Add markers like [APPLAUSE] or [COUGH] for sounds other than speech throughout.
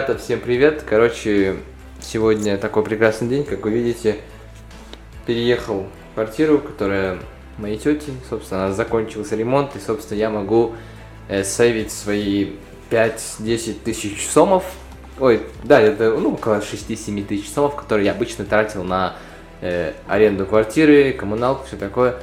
Ребята, всем привет. Короче, сегодня такой прекрасный день, как вы видите. Переехал в квартиру, которая моей тети. Собственно, закончился ремонт, и, собственно, я могу э, сейвить свои 5-10 тысяч сомов. Ой, да, это ну, около 6-7 тысяч сомов, которые я обычно тратил на э, аренду квартиры, коммуналку, все такое.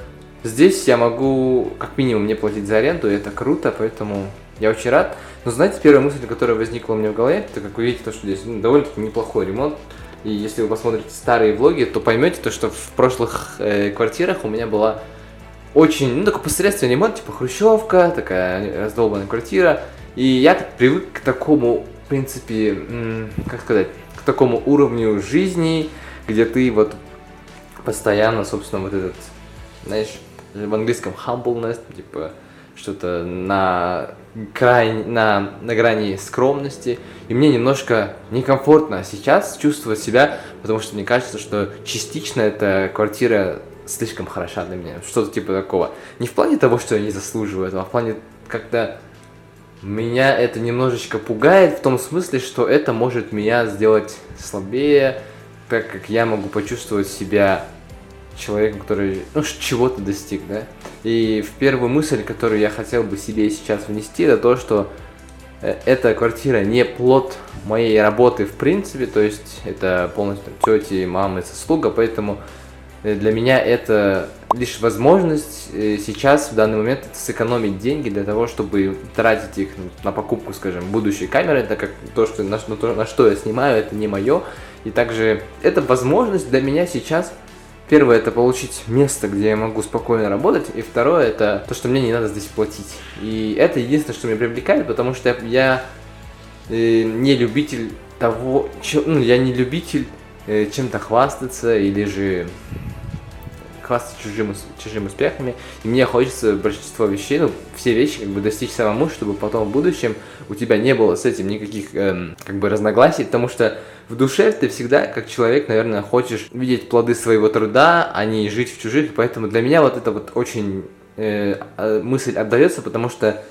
Здесь я могу как минимум не платить за аренду, и это круто, поэтому я очень рад. Но знаете, первая мысль, которая возникла у меня в голове, это как вы видите, то, что здесь ну, довольно-таки неплохой ремонт. И если вы посмотрите старые влоги, то поймете то, что в прошлых э, квартирах у меня была очень, ну, такой посредственный ремонт, типа хрущевка, такая раздолбанная квартира. И я так привык к такому, в принципе, как сказать, к такому уровню жизни, где ты вот постоянно, собственно, вот этот, знаешь, в английском humbleness, типа, что-то на, край, на, на грани скромности. И мне немножко некомфортно сейчас чувствовать себя, потому что мне кажется, что частично эта квартира слишком хороша для меня. Что-то типа такого. Не в плане того, что я не заслуживаю этого, а в плане как-то меня это немножечко пугает в том смысле, что это может меня сделать слабее, так как я могу почувствовать себя человеком, который ну, чего-то достиг, да. И в первую мысль, которую я хотел бы себе сейчас внести, это то, что э, эта квартира не плод моей работы в принципе, то есть это полностью тети, мамы, заслуга, поэтому Э, для меня это лишь возможность э, сейчас, в данный момент, сэкономить деньги для того, чтобы тратить их на покупку, скажем, будущей камеры, так как то, что, на, на, на что я снимаю, это не мое. И также это возможность для меня сейчас, первое, это получить место, где я могу спокойно работать, и второе, это то, что мне не надо здесь платить. И это единственное, что меня привлекает, потому что я, я э, не любитель того, че, ну, я не любитель э, чем-то хвастаться или же хвастаться чужим, чужими успехами. И мне хочется большинство вещей, ну, все вещи как бы достичь самому, чтобы потом в будущем у тебя не было с этим никаких эм, как бы разногласий, потому что в душе ты всегда, как человек, наверное, хочешь видеть плоды своего труда, а не жить в чужих, поэтому для меня вот это вот очень э, а, мысль отдается, потому что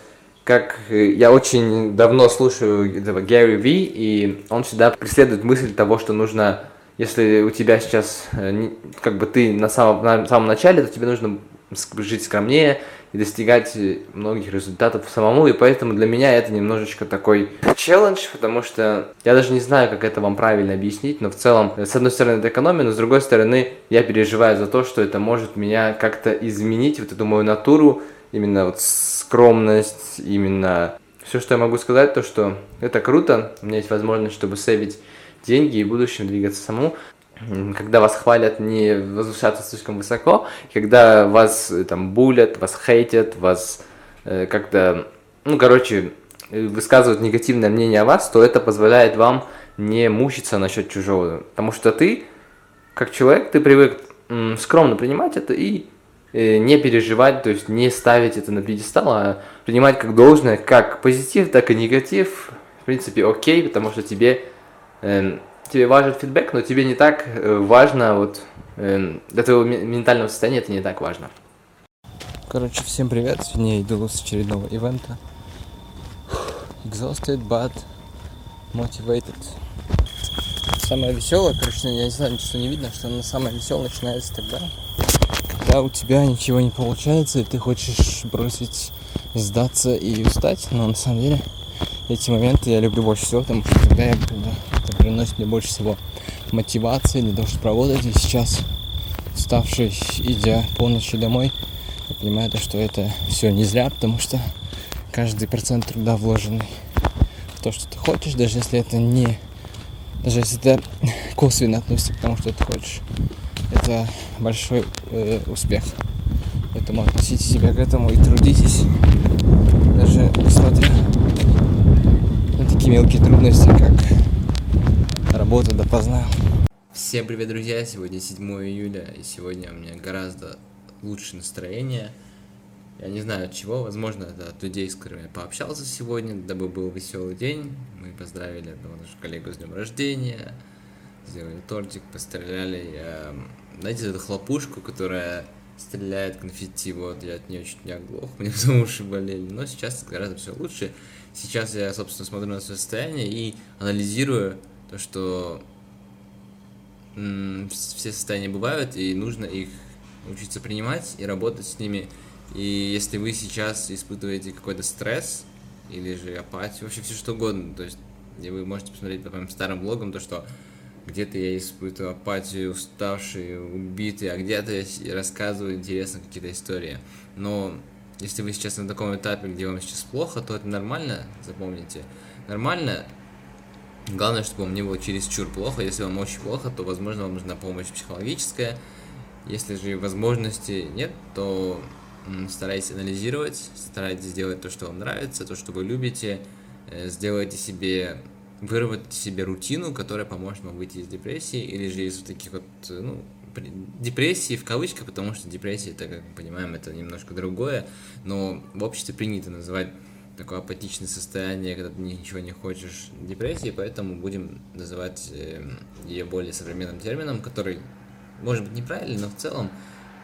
как э, я очень давно слушаю этого Гэри Ви, и он всегда преследует мысль того, что нужно если у тебя сейчас, э, как бы ты на самом, на самом начале, то тебе нужно жить скромнее и достигать э, многих результатов самому, и поэтому для меня это немножечко такой челлендж, потому что я даже не знаю, как это вам правильно объяснить, но в целом, с одной стороны, это экономия, но с другой стороны, я переживаю за то, что это может меня как-то изменить, вот эту мою натуру, именно вот скромность, именно все, что я могу сказать, то, что это круто, у меня есть возможность, чтобы сейвить деньги и в будущем двигаться самому. Когда вас хвалят, не возвышаться слишком высоко, когда вас э, там булят, вас хейтят, вас э, как-то, ну, короче, высказывают негативное мнение о вас, то это позволяет вам не мучиться насчет чужого. Потому что ты, как человек, ты привык скромно принимать это и э, не переживать, то есть не ставить это на пьедестал, а принимать как должное, как позитив, так и негатив. В принципе, окей, потому что тебе э, тебе важен фидбэк, но тебе не так э, важно, вот э, для твоего ментального состояния это не так важно. Короче, всем привет, сегодня я иду с очередного ивента. Exhausted, but motivated. Самое веселое, короче, я не знаю, ничего не видно, что на самое веселое начинается тогда, когда у тебя ничего не получается, и ты хочешь бросить, сдаться и устать, но на самом деле эти моменты я люблю больше всего, потому что тогда я это приносит мне больше всего мотивации для того, чтобы работать. И сейчас, уставший, идя полночи домой, я понимаю, то, что это все не зря, потому что каждый процент труда вложенный в то, что ты хочешь, даже если это не даже если это [LAUGHS] косвенно относится к тому, что ты хочешь, это большой э, успех. Поэтому относите себя к этому и трудитесь, даже несмотря такие мелкие трудности, как работа допоздна. Всем привет, друзья! Сегодня 7 июля, и сегодня у меня гораздо лучше настроение. Я не знаю от чего, возможно, это от людей, с которыми я пообщался сегодня, дабы был веселый день. Мы поздравили одного нашего коллегу с днем рождения, сделали тортик, постреляли. Я, знаете, эту хлопушку, которая стреляет конфетти, вот, я от нее чуть не оглох, мне потому [LAUGHS] уши болели, но сейчас гораздо все лучше. сейчас я, собственно, смотрю на свое состояние и анализирую то, что все состояния бывают, и нужно их учиться принимать и работать с ними. И если вы сейчас испытываете какой-то стресс или же апатию, вообще все что угодно, то есть и вы можете посмотреть по моим старым блогам, то что где-то я испытываю апатию, уставший, убитый, а где-то я рассказываю интересно какие-то истории. Но если вы сейчас на таком этапе, где вам сейчас плохо, то это нормально, запомните. Нормально, Главное, чтобы вам не было чересчур плохо. Если вам очень плохо, то, возможно, вам нужна помощь психологическая. Если же возможности нет, то старайтесь анализировать, старайтесь делать то, что вам нравится, то, что вы любите. Э, сделайте себе, выработайте себе рутину, которая поможет вам выйти из депрессии или же из вот таких вот, ну, депрессии в кавычках, потому что депрессия, это, как мы понимаем, это немножко другое, но в обществе принято называть такое апатичное состояние, когда ты ничего не хочешь депрессии, поэтому будем называть э, ее более современным термином, который может быть неправильный, но в целом,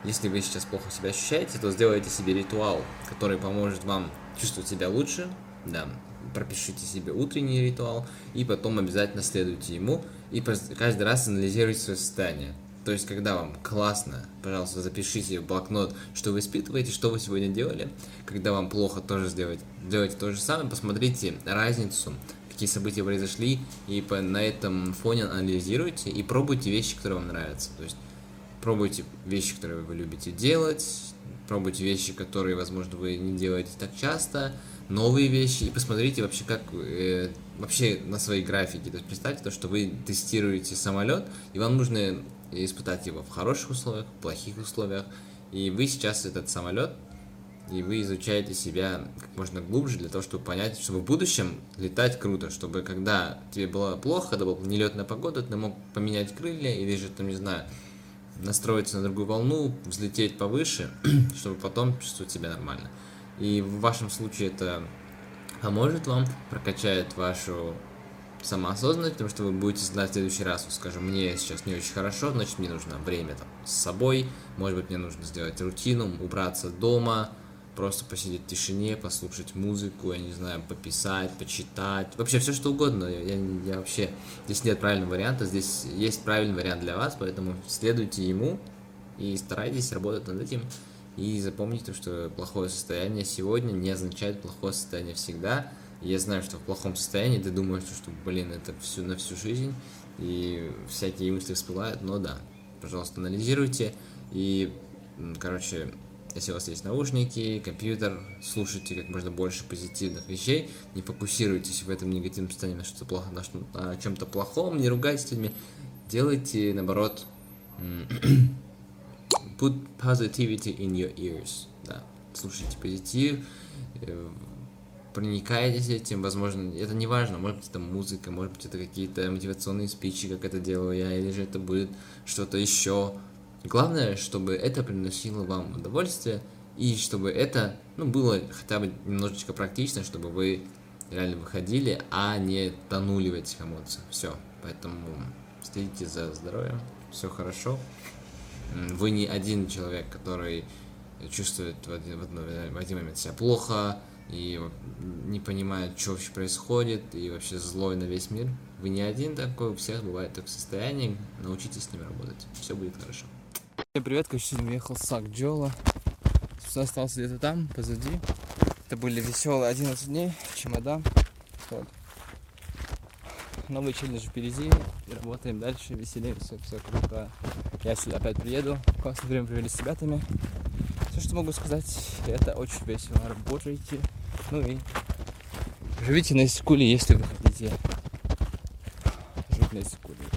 если вы сейчас плохо себя ощущаете, то сделайте себе ритуал, который поможет вам чувствовать себя лучше, да, пропишите себе утренний ритуал, и потом обязательно следуйте ему, и каждый раз анализируйте свое состояние. То есть, когда вам классно, пожалуйста, запишите в блокнот, что вы испытываете, что вы сегодня делали. Когда вам плохо, тоже сделайте, делайте то же самое, посмотрите разницу, какие события произошли, и по, на этом фоне анализируйте и пробуйте вещи, которые вам нравятся. То есть, пробуйте вещи, которые вы любите делать, пробуйте вещи, которые, возможно, вы не делаете так часто, новые вещи, и посмотрите вообще, как э, вообще на своей графике. То есть представьте то, что вы тестируете самолет, и вам нужно испытать его в хороших условиях, в плохих условиях. И вы сейчас этот самолет, и вы изучаете себя как можно глубже для того, чтобы понять, чтобы в будущем летать круто, чтобы когда тебе было плохо, когда была нелетная погода, ты мог поменять крылья или же, там, не знаю, настроиться на другую волну, взлететь повыше, [CLEARS THROAT] чтобы потом чувствовать себя нормально. И в вашем случае это поможет вам, прокачает вашу самоосознанность, потому что вы будете знать в следующий раз, скажем, мне сейчас не очень хорошо, значит мне нужно время там с собой, может быть мне нужно сделать рутину, убраться дома, просто посидеть в тишине, послушать музыку, я не знаю, пописать, почитать, вообще все что угодно. Я, я вообще здесь нет правильного варианта, здесь есть правильный вариант для вас, поэтому следуйте ему и старайтесь работать над этим. И запомните, что плохое состояние сегодня не означает плохое состояние всегда. Я знаю, что в плохом состоянии ты думаешь, что, блин, это всю, на всю жизнь, и всякие мысли всплывают, но да, пожалуйста, анализируйте, и, короче, если у вас есть наушники, компьютер, слушайте как можно больше позитивных вещей, не фокусируйтесь в этом негативном состоянии на что-то плохо, на, что, на чем-то плохом, не ругайтесь с людьми, делайте, наоборот, [CLEARS THROAT] put positivity in your ears, да, слушайте позитив, э, проникаетесь этим, возможно, это не важно, может быть это музыка, может быть это какие-то мотивационные спичи, как это делаю я, или же это будет что-то еще. Главное, чтобы это приносило вам удовольствие, и чтобы это, ну, было хотя бы немножечко практично, чтобы вы реально выходили, а не тонули в этих эмоциях. Все, поэтому следите за здоровьем, все хорошо. Вы не один человек, который чувствует в один, в один момент себя плохо, и не понимает, что вообще происходит, и вообще злой на весь мир. Вы не один такой, у всех бывает такое состояние, научитесь с ним работать, все будет хорошо. Всем привет, короче, уехал Сак Джола. Остался где-то там, позади. Это были веселые 11 дней, чемодан. Вот. Новый челлендж впереди, и работаем дальше, веселимся, все круто. Я сюда опять приеду, классное время провели с ребятами. Что могу сказать, это очень весело. Работайте, ну и живите на Искуле, если вы хотите жить на Искуле.